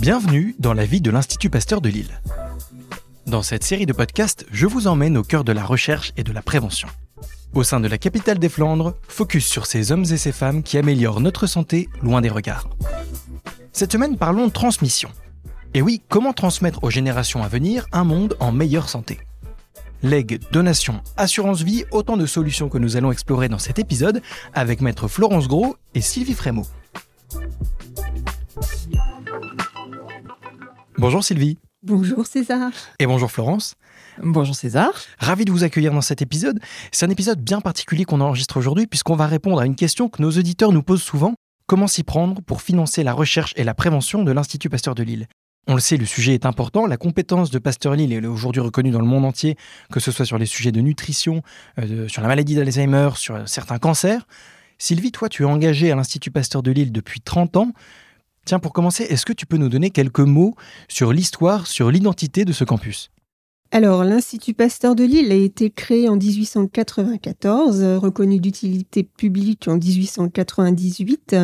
Bienvenue dans la vie de l'Institut Pasteur de Lille. Dans cette série de podcasts, je vous emmène au cœur de la recherche et de la prévention. Au sein de la capitale des Flandres, focus sur ces hommes et ces femmes qui améliorent notre santé loin des regards. Cette semaine, parlons de transmission. Et oui, comment transmettre aux générations à venir un monde en meilleure santé? Legs, donation, assurance vie, autant de solutions que nous allons explorer dans cet épisode avec maître Florence Gros et Sylvie Frémaux. Bonjour Sylvie. Bonjour César. Et bonjour Florence. Bonjour César. Ravi de vous accueillir dans cet épisode. C'est un épisode bien particulier qu'on enregistre aujourd'hui puisqu'on va répondre à une question que nos auditeurs nous posent souvent. Comment s'y prendre pour financer la recherche et la prévention de l'Institut Pasteur de Lille? On le sait, le sujet est important. La compétence de Pasteur Lille est aujourd'hui reconnue dans le monde entier, que ce soit sur les sujets de nutrition, euh, sur la maladie d'Alzheimer, sur certains cancers. Sylvie, toi, tu es engagée à l'Institut Pasteur de Lille depuis 30 ans. Tiens, pour commencer, est-ce que tu peux nous donner quelques mots sur l'histoire, sur l'identité de ce campus? Alors, l'Institut Pasteur de Lille a été créé en 1894, reconnu d'utilité publique en 1898.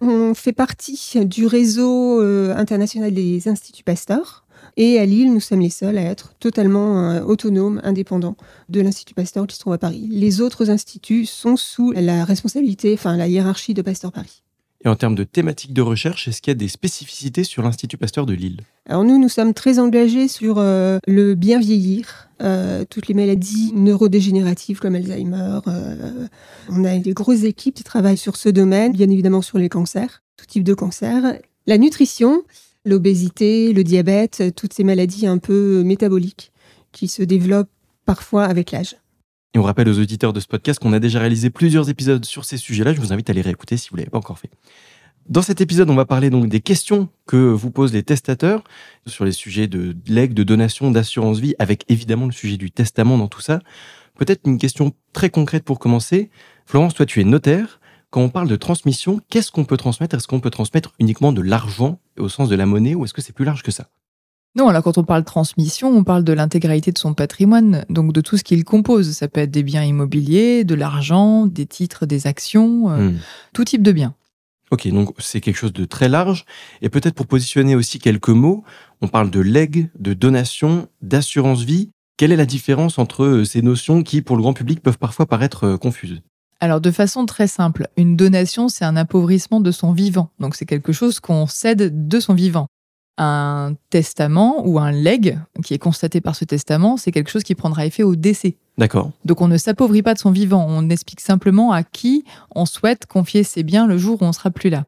On fait partie du réseau euh, international des Instituts Pasteur. Et à Lille, nous sommes les seuls à être totalement euh, autonomes, indépendants de l'Institut Pasteur qui se trouve à Paris. Les autres instituts sont sous la responsabilité, enfin la hiérarchie de Pasteur Paris. Et en termes de thématiques de recherche, est-ce qu'il y a des spécificités sur l'Institut Pasteur de Lille? Alors nous, nous sommes très engagés sur euh, le bien vieillir, euh, toutes les maladies neurodégénératives comme Alzheimer. Euh, on a des grosses équipes qui travaillent sur ce domaine, bien évidemment sur les cancers, tout type de cancer. La nutrition, l'obésité, le diabète, toutes ces maladies un peu métaboliques qui se développent parfois avec l'âge. Et on rappelle aux auditeurs de ce podcast qu'on a déjà réalisé plusieurs épisodes sur ces sujets-là. Je vous invite à les réécouter si vous ne l'avez pas encore fait. Dans cet épisode, on va parler donc des questions que vous posent les testateurs sur les sujets de legs, de donation, d'assurance vie, avec évidemment le sujet du testament dans tout ça. Peut-être une question très concrète pour commencer. Florence, toi, tu es notaire. Quand on parle de transmission, qu'est-ce qu'on peut transmettre? Est-ce qu'on peut transmettre uniquement de l'argent au sens de la monnaie ou est-ce que c'est plus large que ça? Non, alors quand on parle transmission, on parle de l'intégralité de son patrimoine, donc de tout ce qu'il compose. Ça peut être des biens immobiliers, de l'argent, des titres, des actions, euh, hmm. tout type de biens. Ok, donc c'est quelque chose de très large. Et peut-être pour positionner aussi quelques mots, on parle de legs, de donation, d'assurance vie. Quelle est la différence entre euh, ces notions qui, pour le grand public, peuvent parfois paraître euh, confuses? Alors de façon très simple, une donation, c'est un appauvrissement de son vivant. Donc c'est quelque chose qu'on cède de son vivant un testament ou un leg qui est constaté par ce testament, c'est quelque chose qui prendra effet au décès. D'accord. Donc on ne s'appauvrit pas de son vivant, on explique simplement à qui on souhaite confier ses biens le jour où on sera plus là.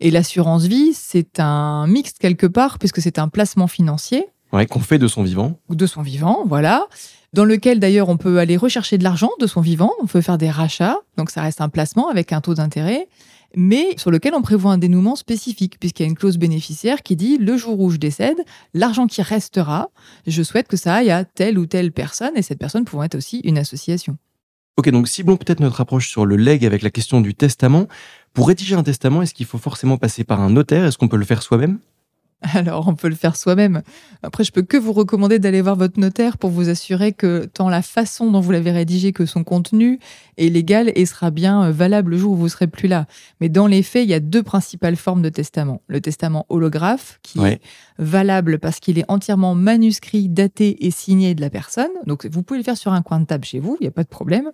Et l'assurance vie, c'est un mixte quelque part, puisque c'est un placement financier. Ouais, qu'on fait de son vivant. De son vivant, voilà. Dans lequel d'ailleurs on peut aller rechercher de l'argent de son vivant, on peut faire des rachats, donc ça reste un placement avec un taux d'intérêt mais sur lequel on prévoit un dénouement spécifique, puisqu'il y a une clause bénéficiaire qui dit le jour où je décède, l'argent qui restera, je souhaite que ça aille à telle ou telle personne, et cette personne pouvant être aussi une association. Ok, donc ciblons peut-être notre approche sur le leg avec la question du testament. Pour rédiger un testament, est-ce qu'il faut forcément passer par un notaire? Est-ce qu'on peut le faire soi-même? Alors, on peut le faire soi-même. Après, je peux que vous recommander d'aller voir votre notaire pour vous assurer que tant la façon dont vous l'avez rédigé que son contenu est légal et sera bien euh, valable le jour où vous serez plus là. Mais dans les faits, il y a deux principales formes de testament. Le testament holographe, qui est valable parce qu'il est entièrement manuscrit, daté et signé de la personne. Donc, vous pouvez le faire sur un coin de table chez vous, il n'y a pas de problème.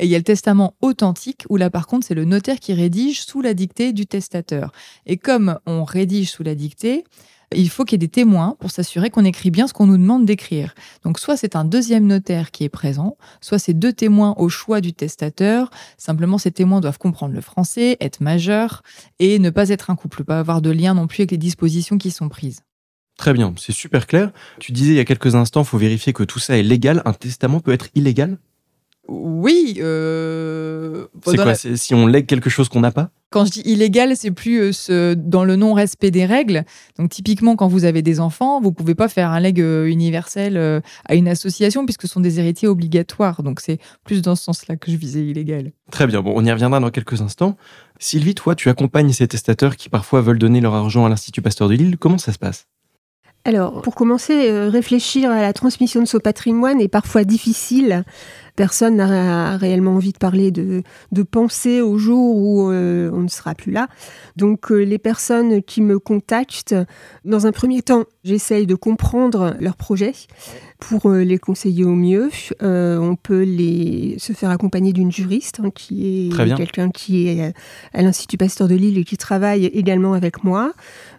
Et il y a le testament authentique, où là par contre c'est le notaire qui rédige sous la dictée du testateur. Et comme on rédige sous la dictée, il faut qu'il y ait des témoins pour s'assurer qu'on écrit bien ce qu'on nous demande d'écrire. Donc soit c'est un deuxième notaire qui est présent, soit c'est deux témoins au choix du testateur. Simplement ces témoins doivent comprendre le français, être majeurs et ne pas être un couple, pas avoir de lien non plus avec les dispositions qui sont prises. Très bien, c'est super clair. Tu disais il y a quelques instants, il faut vérifier que tout ça est légal. Un testament peut être illégal? Oui. Euh, c'est quoi Si on lègue quelque chose qu'on n'a pas? Quand je dis illégal, c'est plus euh, ce, dans le non-respect des règles. Donc typiquement, quand vous avez des enfants, vous pouvez pas faire un legs euh, universel à une association puisque ce sont des héritiers obligatoires. Donc c'est plus dans ce sens-là que je visais illégal. Très bien. Bon, on y reviendra dans quelques instants. Sylvie, toi, tu accompagnes ces testateurs qui parfois veulent donner leur argent à l'Institut Pasteur de Lille. Comment ça se passe? Alors, pour commencer, réfléchir à la transmission de ce patrimoine est parfois difficile personne n'a réellement envie de parler de, de penser au jour où euh, on ne sera plus là. Donc euh, les personnes qui me contactent, dans un premier temps, j'essaye de comprendre leur projet pour euh, les conseiller au mieux. on peut les, se faire accompagner d'une juriste hein, qui est quelqu'un qui est à l'Institut Pasteur de Lille et qui travaille également avec moi.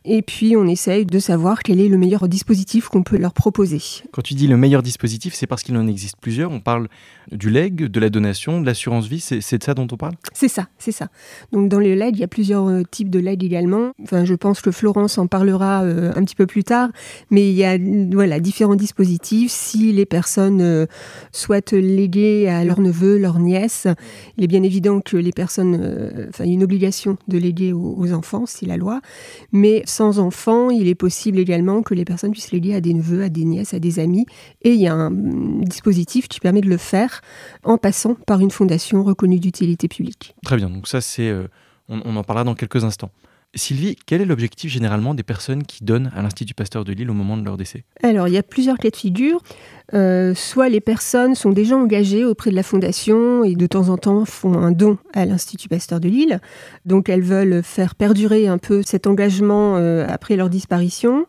Et puis, on essaye de savoir quel est le meilleur dispositif qu'on peut leur proposer. Quand tu dis le meilleur dispositif, c'est parce qu'il en existe plusieurs. On parle du leg, de la donation, de l'assurance vie. C'est de ça dont on parle? C'est ça, c'est ça. Donc, dans le leg, il y a plusieurs euh, types de leg également. Enfin, je pense que Florence en parlera euh, un petit peu plus tard. Mais il y a voilà, différents dispositifs. Si les personnes euh, souhaitent léguer à leur neveu, leur nièce, il est bien évident que les personnes. enfin, une obligation de léguer aux, aux enfants, c'est la loi. Mais sans enfants, il est possible également que les personnes puissent léguer à des neveux, à des nièces, à des amis. Et il y a un dispositif qui permet de le faire en passant par une fondation reconnue d'utilité publique. Très bien, donc ça c'est... Euh, on, en parlera dans quelques instants. Sylvie, quel est l'objectif généralement des personnes qui donnent à l'Institut Pasteur de Lille au moment de leur décès? Alors, il y a plusieurs cas de figure. Euh, soit les personnes sont déjà engagées auprès de la Fondation et de temps en temps font un don à l'Institut Pasteur de Lille. Donc, elles veulent faire perdurer un peu cet engagement euh, après leur disparition.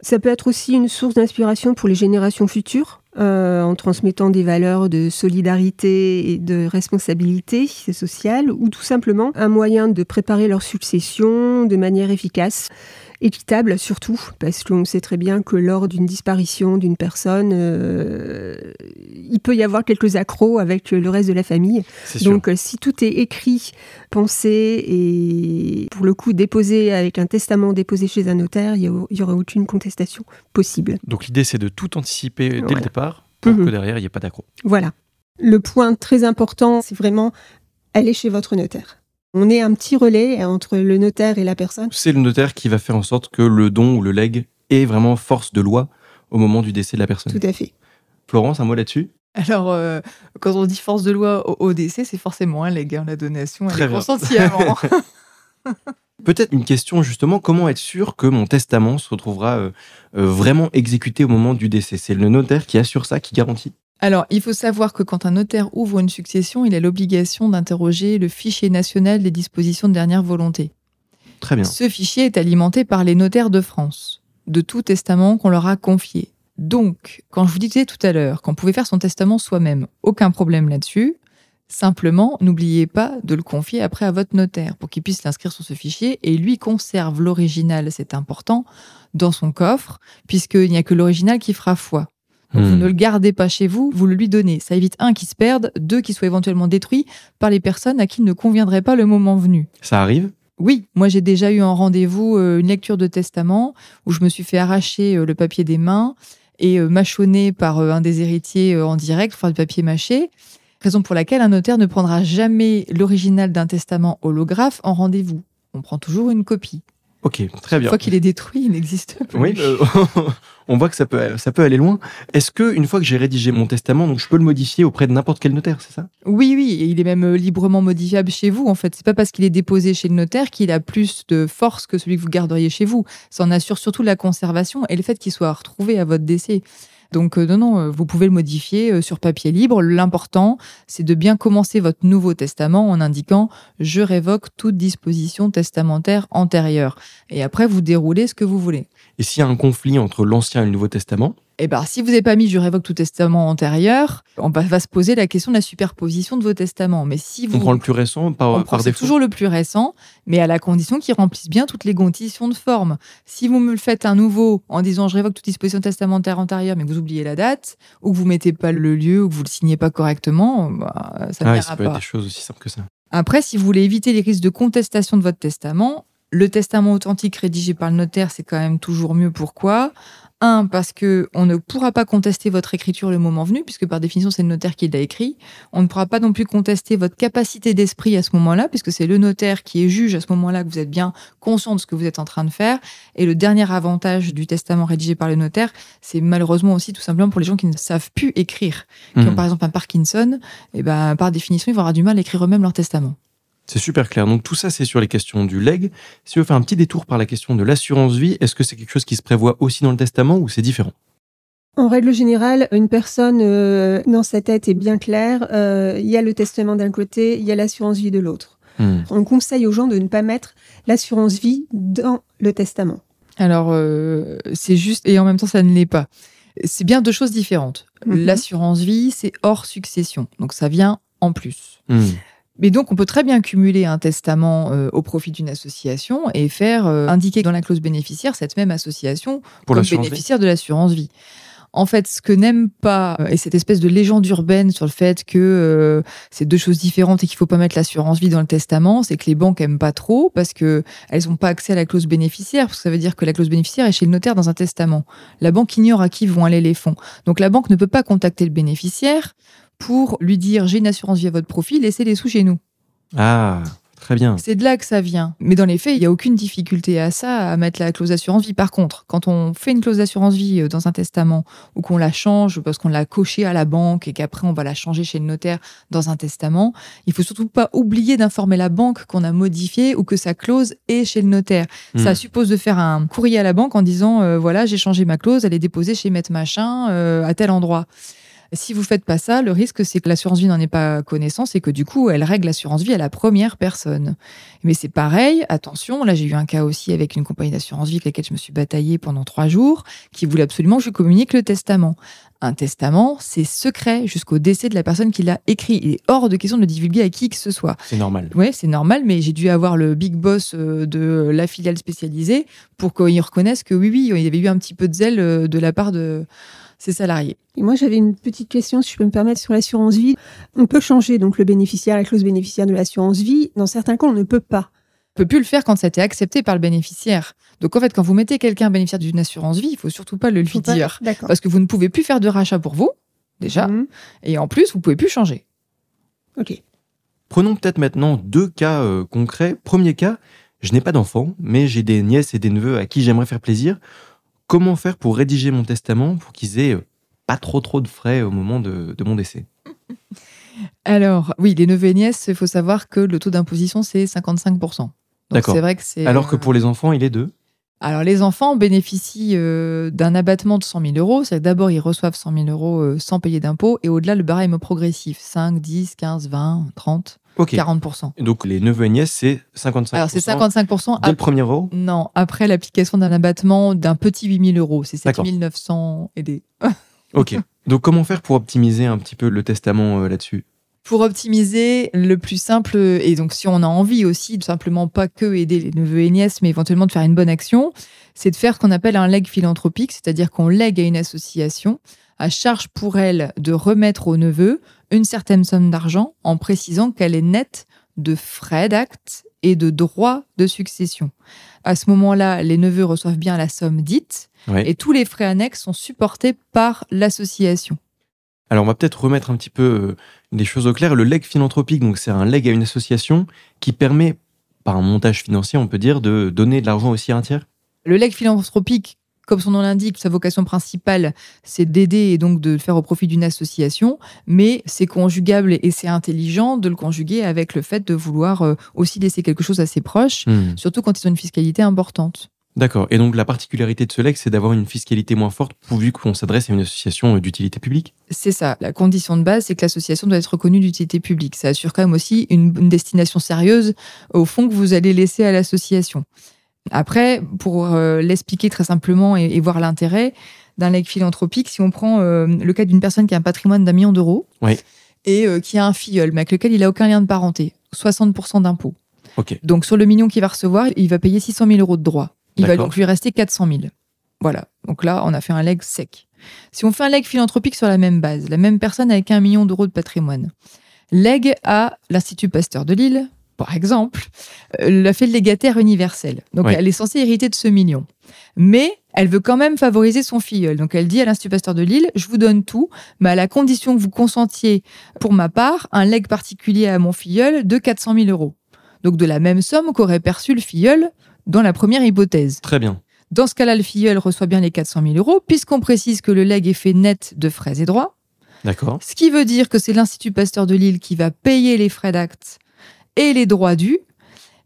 Ça peut être aussi une source d'inspiration pour les générations futures. Euh, en transmettant des valeurs de solidarité et de responsabilité sociale, ou tout simplement un moyen de préparer leur succession de manière efficace équitable surtout, parce qu'on sait très bien que lors d'une disparition d'une personne, euh, il peut y avoir quelques accros avec le reste de la famille. Donc euh, si tout est écrit, pensé et pour le coup déposé avec un testament déposé chez un notaire, il n'y aura aucune contestation possible. Donc l'idée c'est de tout anticiper dès le départ pour mhm. que derrière il n'y ait pas d'accro. Voilà. Le point très important, c'est vraiment aller chez votre notaire. On est un petit relais entre le notaire et la personne. C'est le notaire qui va faire en sorte que le don ou le leg ait vraiment force de loi au moment du décès de la personne. Tout à fait. Florence, un mot là-dessus? Alors, euh, quand on dit force de loi au, décès, c'est forcément un leg, hein, la donation, elle est consentie avant. Peut-être une question justement, comment être sûr que mon testament se retrouvera euh, euh, vraiment exécuté au moment du décès? C'est le notaire qui assure ça, qui garantit? Alors, il faut savoir que quand un notaire ouvre une succession, il a l'obligation d'interroger le fichier national des dispositions de dernière volonté. Très bien. Ce fichier est alimenté par les notaires de France, de tout testament qu'on leur a confié. Donc, quand je vous disais tout à l'heure qu'on pouvait faire son testament soi-même, aucun problème là-dessus. Simplement, n'oubliez pas de le confier après à votre notaire pour qu'il puisse l'inscrire sur ce fichier et lui conserve l'original, c'est important, dans son coffre, puisqu'il n'y a que l'original qui fera foi. Vous hmm. ne le gardez pas chez vous, vous le lui donnez. Ça évite un qui se perde, deux qui soit éventuellement détruit par les personnes à qui il ne conviendrait pas le moment venu. Ça arrive? Oui, moi j'ai déjà eu en rendez-vous euh, une lecture de testament où je me suis fait arracher euh, le papier des mains et euh, mâchonner par un des héritiers en direct, enfin le papier mâché. Raison pour laquelle un notaire ne prendra jamais l'original d'un testament holographe en rendez-vous. On prend toujours une copie. Ok, très bien. Une fois qu'il est détruit, il n'existe plus. Oui, euh, on voit que ça peut, ça peut aller loin. Est-ce que une fois que j'ai rédigé mon testament, donc je peux le modifier auprès de n'importe quel notaire, c'est ça? Oui, oui, et il est même euh, librement modifiable chez vous. En fait, c'est pas parce qu'il est déposé chez le notaire qu'il a plus de force que celui que vous garderiez chez vous. Ça en assure surtout la conservation et le fait qu'il soit retrouvé à votre décès. Donc euh, non, non, euh, vous pouvez le modifier euh, sur papier libre. L'important, c'est de bien commencer votre Nouveau Testament en indiquant ⁇ Je révoque toute disposition testamentaire antérieure ⁇ Et après, vous déroulez ce que vous voulez. Et s'il y a un conflit entre l'Ancien et le Nouveau Testament eh ben, si vous n'avez pas mis je révoque tout testament antérieur, on va, se poser la question de la superposition de vos testaments. Mais si vous, on prend le plus récent par, on par défaut. toujours le plus récent, mais à la condition qu'il remplisse bien toutes les conditions de forme. Si vous me le faites un nouveau en disant je révoque toute disposition testamentaire antérieure, mais que vous oubliez la date, ou que vous mettez pas le lieu, ou que vous le signez pas correctement, bah, ça ne ah, ça peut être des choses aussi simples que ça. Après, si vous voulez éviter les risques de contestation de votre testament, le testament authentique rédigé par le notaire, c'est quand même toujours mieux. Pourquoi? Un, parce que on ne pourra pas contester votre écriture le moment venu, puisque par définition c'est le notaire qui l'a écrit. On ne pourra pas non plus contester votre capacité d'esprit à ce moment-là, puisque c'est le notaire qui est juge à ce moment-là que vous êtes bien conscient de ce que vous êtes en train de faire. Et le dernier avantage du testament rédigé par le notaire, c'est malheureusement aussi tout simplement pour les gens qui ne savent plus écrire, qui ont mmh. par exemple un Parkinson, et ben par définition ils vont avoir du mal à écrire eux-mêmes leur testament. C'est super clair. Donc tout ça, c'est sur les questions du leg. Si on fait un petit détour par la question de l'assurance vie, est-ce que c'est quelque chose qui se prévoit aussi dans le testament ou c'est différent? En règle générale, une personne euh, dans sa tête est bien claire. Euh, il y a le testament d'un côté, il y a l'assurance vie de l'autre. Hmm. On conseille aux gens de ne pas mettre l'assurance vie dans le testament. Alors, euh, c'est juste, et en même temps, ça ne l'est pas. C'est bien deux choses différentes. Mhm. L'assurance vie, c'est hors succession. Donc, ça vient en plus. Hmm. Mais donc, on peut très bien cumuler un testament euh, au profit d'une association et faire euh, indiquer dans la clause bénéficiaire cette même association Pour comme bénéficiaire de l'assurance vie. En fait, ce que n'aime pas, euh, et cette espèce de légende urbaine sur le fait que c'est deux choses différentes et qu'il faut pas mettre l'assurance vie dans le testament, c'est que les banques aiment pas trop parce que elles n'ont pas accès à la clause bénéficiaire, parce que ça veut dire que la clause bénéficiaire est chez le notaire dans un testament. La banque ignore à qui vont aller les fonds. Donc la banque ne peut pas contacter le bénéficiaire pour lui dire j'ai une assurance vie à votre profit, laissez les sous chez nous. Ah, très bien. C'est de là que ça vient. Mais dans les faits, il n'y a aucune difficulté à ça, à mettre la clause d'assurance vie. Par contre, quand on fait une clause d'assurance vie euh, dans un testament ou qu'on la change parce qu'on l'a cochée à la banque et qu'après on va la changer chez le notaire dans un testament, il faut surtout pas oublier d'informer la banque qu'on a modifié ou que sa clause est chez le notaire. Ça hmm. suppose de faire un courrier à la banque en disant euh, voilà, j'ai changé ma clause, elle est déposée chez Maître Machin euh, à tel endroit. Si vous faites pas ça, le risque c'est que l'assurance vie n'en ait pas connaissance et que du coup elle règle l'assurance vie à la première personne. Mais c'est pareil, attention, là j'ai eu un cas aussi avec une compagnie d'assurance vie avec laquelle je me suis bataillée pendant trois jours, qui voulait absolument que je communique le testament. Un testament, c'est secret jusqu'au décès de la personne qui l'a écrit. Il est hors de question de le divulguer à qui que ce soit. C'est normal. Oui, c'est normal, mais j'ai dû avoir le big boss euh, de la filiale spécialisée pour qu'il reconnaisse que oui, oui, il y avait eu un petit peu de zèle euh, de la part de ses salariés. Et moi, j'avais une petite question, si je peux me permettre, sur l'assurance vie. On peut changer donc le bénéficiaire, la clause bénéficiaire de l'assurance vie. Dans certains cas, on ne peut pas. On peut plus le faire quand ça a été accepté par le bénéficiaire. Donc en fait, quand vous mettez quelqu'un bénéficiaire d'une assurance vie, il faut surtout pas le lui dire, parce que vous ne pouvez plus faire de rachat pour vous déjà, mhm. et en plus, vous pouvez plus changer. Ok. Prenons peut-être maintenant deux cas euh, concrets. Premier cas, je n'ai pas d'enfants, mais j'ai des nièces et des neveux à qui j'aimerais faire plaisir. Comment faire pour rédiger mon testament pour qu'ils aient euh, pas trop trop de frais au moment de, mon décès? Alors, oui, les neveux et nièces, il faut savoir que le taux d'imposition, c'est 55%. D'accord. C'est vrai que c'est. Alors que euh, pour les enfants, il est de? Alors, les enfants bénéficient euh, d'un abattement de 100 000 euros. C'est-à-dire d'abord, ils reçoivent 100 000 euros sans payer d'impôts. Et au-delà, le barème progressif 5, 10, 15, 20, 30. 40%. donc les neveux et nièces, c'est 55%. Alors c'est 55%. Dès le premier euro Non, après l'application d'un abattement d'un petit 8000 euros. C'est 7 900 aidés. ok. Donc comment faire pour optimiser un petit peu le testament euh, là-dessus? Pour optimiser, le plus simple, et donc si on a envie aussi de simplement pas que aider les neveux et nièces, mais éventuellement de faire une bonne action, c'est de faire ce qu'on appelle un leg philanthropique, c'est-à-dire qu'on lègue à une association à charge pour elle de remettre au neveu une certaine somme d'argent en précisant qu'elle est nette de frais d'acte et de droits de succession. À ce moment-là, les neveux reçoivent bien la somme dite et tous les frais annexes sont supportés par l'association. Alors on va peut-être remettre un petit peu des euh, choses au clair. Le leg philanthropique, donc c'est un leg à une association qui permet, par un montage financier, on peut dire, de donner de l'argent aussi à un tiers? Le leg philanthropique, comme son nom l'indique, sa vocation principale, c'est d'aider et donc de le faire au profit d'une association, mais c'est conjugable et c'est intelligent de le conjuguer avec le fait de vouloir euh, aussi laisser quelque chose à ses proches, hmm. surtout quand ils ont une fiscalité importante. D'accord. Et donc la particularité de ce legs, c'est d'avoir une fiscalité moins forte pourvu qu'on s'adresse à une association d'utilité publique? C'est ça. La condition de base, c'est que l'association doit être reconnue d'utilité publique. Ça assure quand même aussi une destination sérieuse au fonds que vous allez laisser à l'association. Après, pour euh, l'expliquer très simplement et, voir l'intérêt d'un legs philanthropique, si on prend euh, le cas d'une personne qui a un patrimoine d'un million d'euros et euh, qui a un filleul, mais avec lequel il n'a aucun lien de parenté, 60% d'impôts. Donc sur le million qu'il va recevoir, il va payer 600 000 euros de droits. Il va donc lui rester 400 000. Voilà. Donc là, on a fait un leg sec. Si on fait un leg philanthropique sur la même base, la même personne avec un million d'euros de patrimoine, leg à l'Institut Pasteur de Lille, par exemple, euh, l'a fait légataire universel. Donc, elle est censée hériter de ce million. Mais elle veut quand même favoriser son filleul. Donc, elle dit à l'Institut Pasteur de Lille, je vous donne tout, mais à la condition que vous consentiez, pour ma part, un legs particulier à mon filleul de 400 000 euros. Donc, de la même somme qu'aurait perçu le filleul dans la première hypothèse. Très bien. Dans ce cas-là, le filleul reçoit bien les 400 000 euros, puisqu'on précise que le leg est fait net de frais et droits. D'accord. Ce qui veut dire que c'est l'Institut Pasteur de Lille qui va payer les frais d'acte et les droits dus,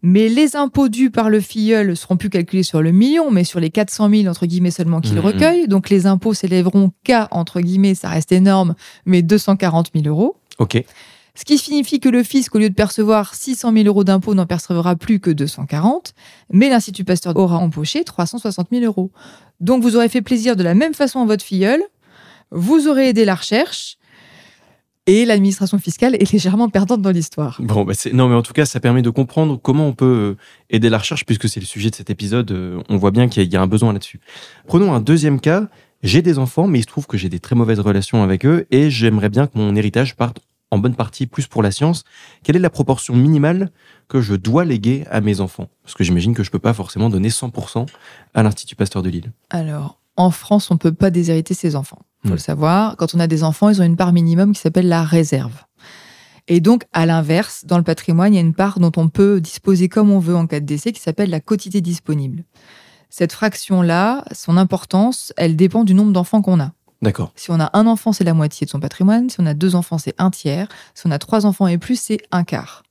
Mais les impôts dus par le filleul seront plus calculés sur le million, mais sur les 400 000 entre guillemets seulement qu'il mmh. recueille. Donc les impôts s'élèveront qu'à entre guillemets, ça reste énorme, mais 240 000 euros. Ok. Ce qui signifie que le fisc, au lieu de percevoir 600 000 euros d'impôts, n'en percevra plus que 240, mais l'Institut Pasteur aura empoché 360 000 euros. Donc vous aurez fait plaisir de la même façon à votre filleul, vous aurez aidé la recherche, et l'administration fiscale est légèrement perdante dans l'histoire. Bon, bah non, mais en tout cas, ça permet de comprendre comment on peut euh, aider la recherche, puisque c'est le sujet de cet épisode. Euh, on voit bien qu'il y, a un besoin là-dessus. Prenons un deuxième cas. J'ai des enfants, mais il se trouve que j'ai des très mauvaises relations avec eux, et j'aimerais bien que mon héritage parte en bonne partie plus pour la science. Quelle est la proportion minimale que je dois léguer à mes enfants? Parce que j'imagine que je ne peux pas forcément donner 100% à l'Institut Pasteur de Lille. Alors, en France, on ne peut pas déshériter ses enfants. Faut le hmm. savoir. Quand on a des enfants, ils ont une part minimum qui s'appelle la réserve. Et donc, à l'inverse, dans le patrimoine, il y a une part dont on peut disposer comme on veut en cas de décès qui s'appelle la quotité disponible. Cette fraction-là, son importance, elle dépend du nombre d'enfants qu'on a. D'accord. Si on a un enfant, c'est la moitié de son patrimoine. Si on a deux enfants, c'est un tiers. Si on a trois enfants et plus, c'est un quart.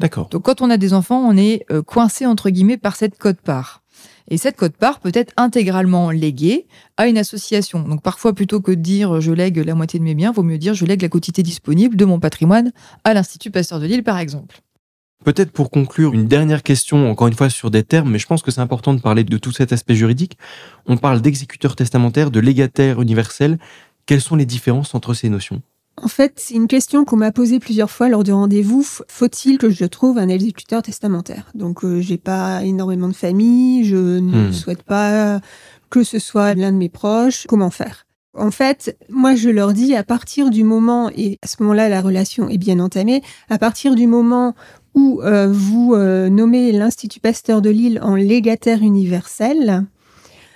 D'accord. Donc quand on a des enfants, on est euh, coincé entre guillemets par cette cote-part. Et cette cote-part peut être intégralement léguée à une association. Donc parfois, plutôt que de dire je lègue la moitié de mes biens, vaut mieux dire je lègue la quotité disponible de mon patrimoine à l'Institut Pasteur de Lille, par exemple. Peut-être pour conclure, une dernière question, encore une fois sur des termes, mais je pense que c'est important de parler de tout cet aspect juridique. On parle d'exécuteur testamentaire, de légataire universel. Quelles sont les différences entre ces notions? En fait, c'est une question qu'on m'a posée plusieurs fois lors du rendez-vous. Faut-il que je trouve un exécuteur testamentaire? Donc, euh, j'ai pas énormément de famille, je ne hmm. souhaite pas que ce soit l'un de mes proches. Comment faire? En fait, moi, je leur dis à partir du moment, et à ce moment-là, la relation est bien entamée, à partir du moment où euh, vous euh, nommez l'Institut Pasteur de Lille en légataire universel.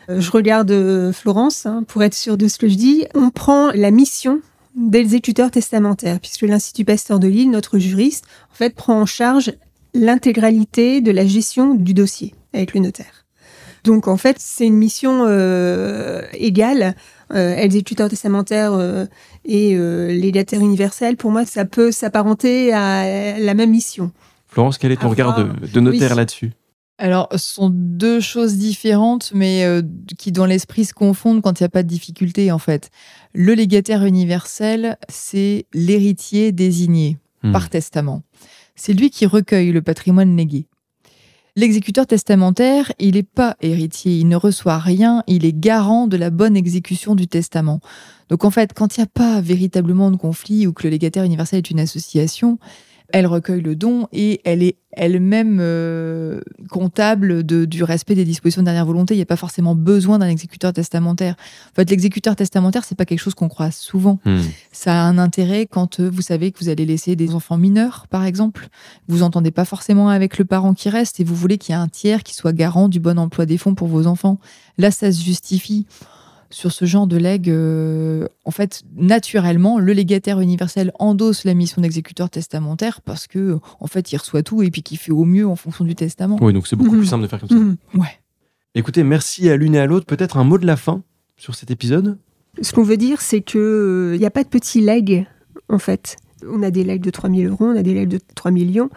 Euh, je regarde Florence hein, pour être sûre de ce que je dis. On prend la mission d'exécuteur testamentaire, puisque l'Institut Pasteur de Lille, notre juriste, en fait, prend en charge l'intégralité de la gestion du dossier avec le notaire. Donc, en fait, c'est une mission égale. exécuteur testamentaire et légataire universel, pour moi, ça peut s'apparenter à la même mission. Florence, quel est ton regard de, notaire là-dessus? Alors, ce sont deux choses différentes, mais euh, qui dans l'esprit se confondent quand il n'y a pas de difficulté, en fait. Le légataire universel, c'est l'héritier désigné hmm. par testament. C'est lui qui recueille le patrimoine légué. L'exécuteur testamentaire, il n'est pas héritier, il ne reçoit rien, il est garant de la bonne exécution du testament. Donc en fait, quand il n'y a pas véritablement de conflit ou que le légataire universel est une association, elle recueille le don et elle est elle-même euh, comptable du respect des dispositions de dernière volonté. Il n'y a pas forcément besoin d'un exécuteur testamentaire. En fait, l'exécuteur testamentaire, c'est pas quelque chose qu'on croit souvent. Hmm. Ça a un intérêt quand euh, vous savez que vous allez laisser des enfants mineurs, par exemple. Vous entendez pas forcément avec le parent qui reste et vous voulez qu'il y ait un tiers qui soit garant du bon emploi des fonds pour vos enfants. Là, ça se justifie sur ce genre de legs, euh, en fait, naturellement, le légataire universel endosse la mission d'exécuteur testamentaire parce que, en fait, il reçoit tout et puis qu'il fait au mieux en fonction du testament. Oui, donc c'est beaucoup plus mhm. simple de faire comme ça. Mhm. Ouais. Écoutez, merci à l'une et à l'autre. Peut-être un mot de la fin sur cet épisode Ce qu'on veut dire, c'est qu'il n'y euh, a pas de petits legs, en fait. On a des legs de 3 000 euros, on a des legs de 3 millions.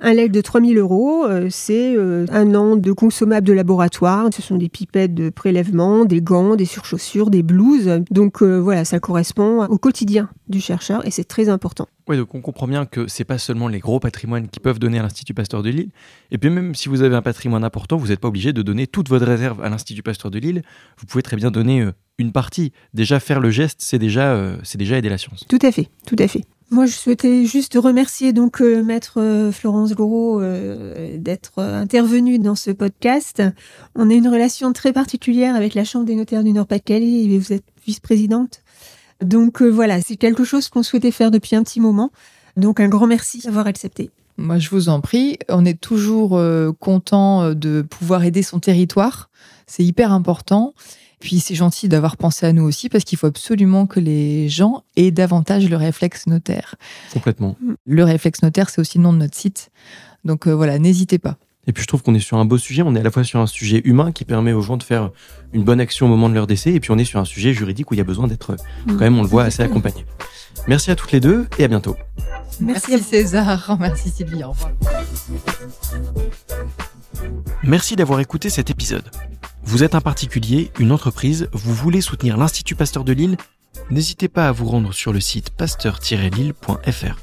Un leg de 3000 euros, euh, c'est euh, un an de consommables de laboratoire. Ce sont des pipettes de prélèvement, des gants, des surchaussures, des blouses. Donc euh, voilà, ça correspond au quotidien du chercheur et c'est très important. Oui, donc on comprend bien que c'est pas seulement les gros patrimoines qui peuvent donner à l'Institut Pasteur de Lille. Et puis même si vous avez un patrimoine important, vous n'êtes pas obligé de donner toute votre réserve à l'Institut Pasteur de Lille. Vous pouvez très bien donner une partie. Déjà faire le geste, c'est déjà, c'est déjà aider la science. Tout à fait, tout à fait. Moi, je souhaitais juste remercier donc euh, Maître euh, Florence Gros euh, d'être intervenue dans ce podcast. On a une relation très particulière avec la Chambre des notaires du Nord-Pas-de-Calais et vous êtes vice-présidente. Donc voilà, c'est quelque chose qu'on souhaitait faire depuis un petit moment. Donc un grand merci d'avoir accepté. Moi, je vous en prie. On est toujours content de pouvoir aider son territoire. C'est hyper important. Puis c'est gentil d'avoir pensé à nous aussi parce qu'il faut absolument que les gens aient davantage le réflexe notaire. Complètement. Le réflexe notaire, c'est aussi le nom de notre site. Donc euh, voilà, n'hésitez pas. Et puis je trouve qu'on est sur un beau sujet. On est à la fois sur un sujet humain qui permet aux gens de faire une bonne action au moment de leur décès, et puis on est sur un sujet juridique où il y a besoin d'être, quand même, on le voit, assez accompagné. Merci à toutes les deux et à bientôt. Merci, César. Merci Sylvie. Au revoir. Merci d'avoir écouté cet épisode. Vous êtes un particulier, une entreprise, vous voulez soutenir l'Institut Pasteur de Lille N'hésitez pas à vous rendre sur le site pasteur-lille.fr.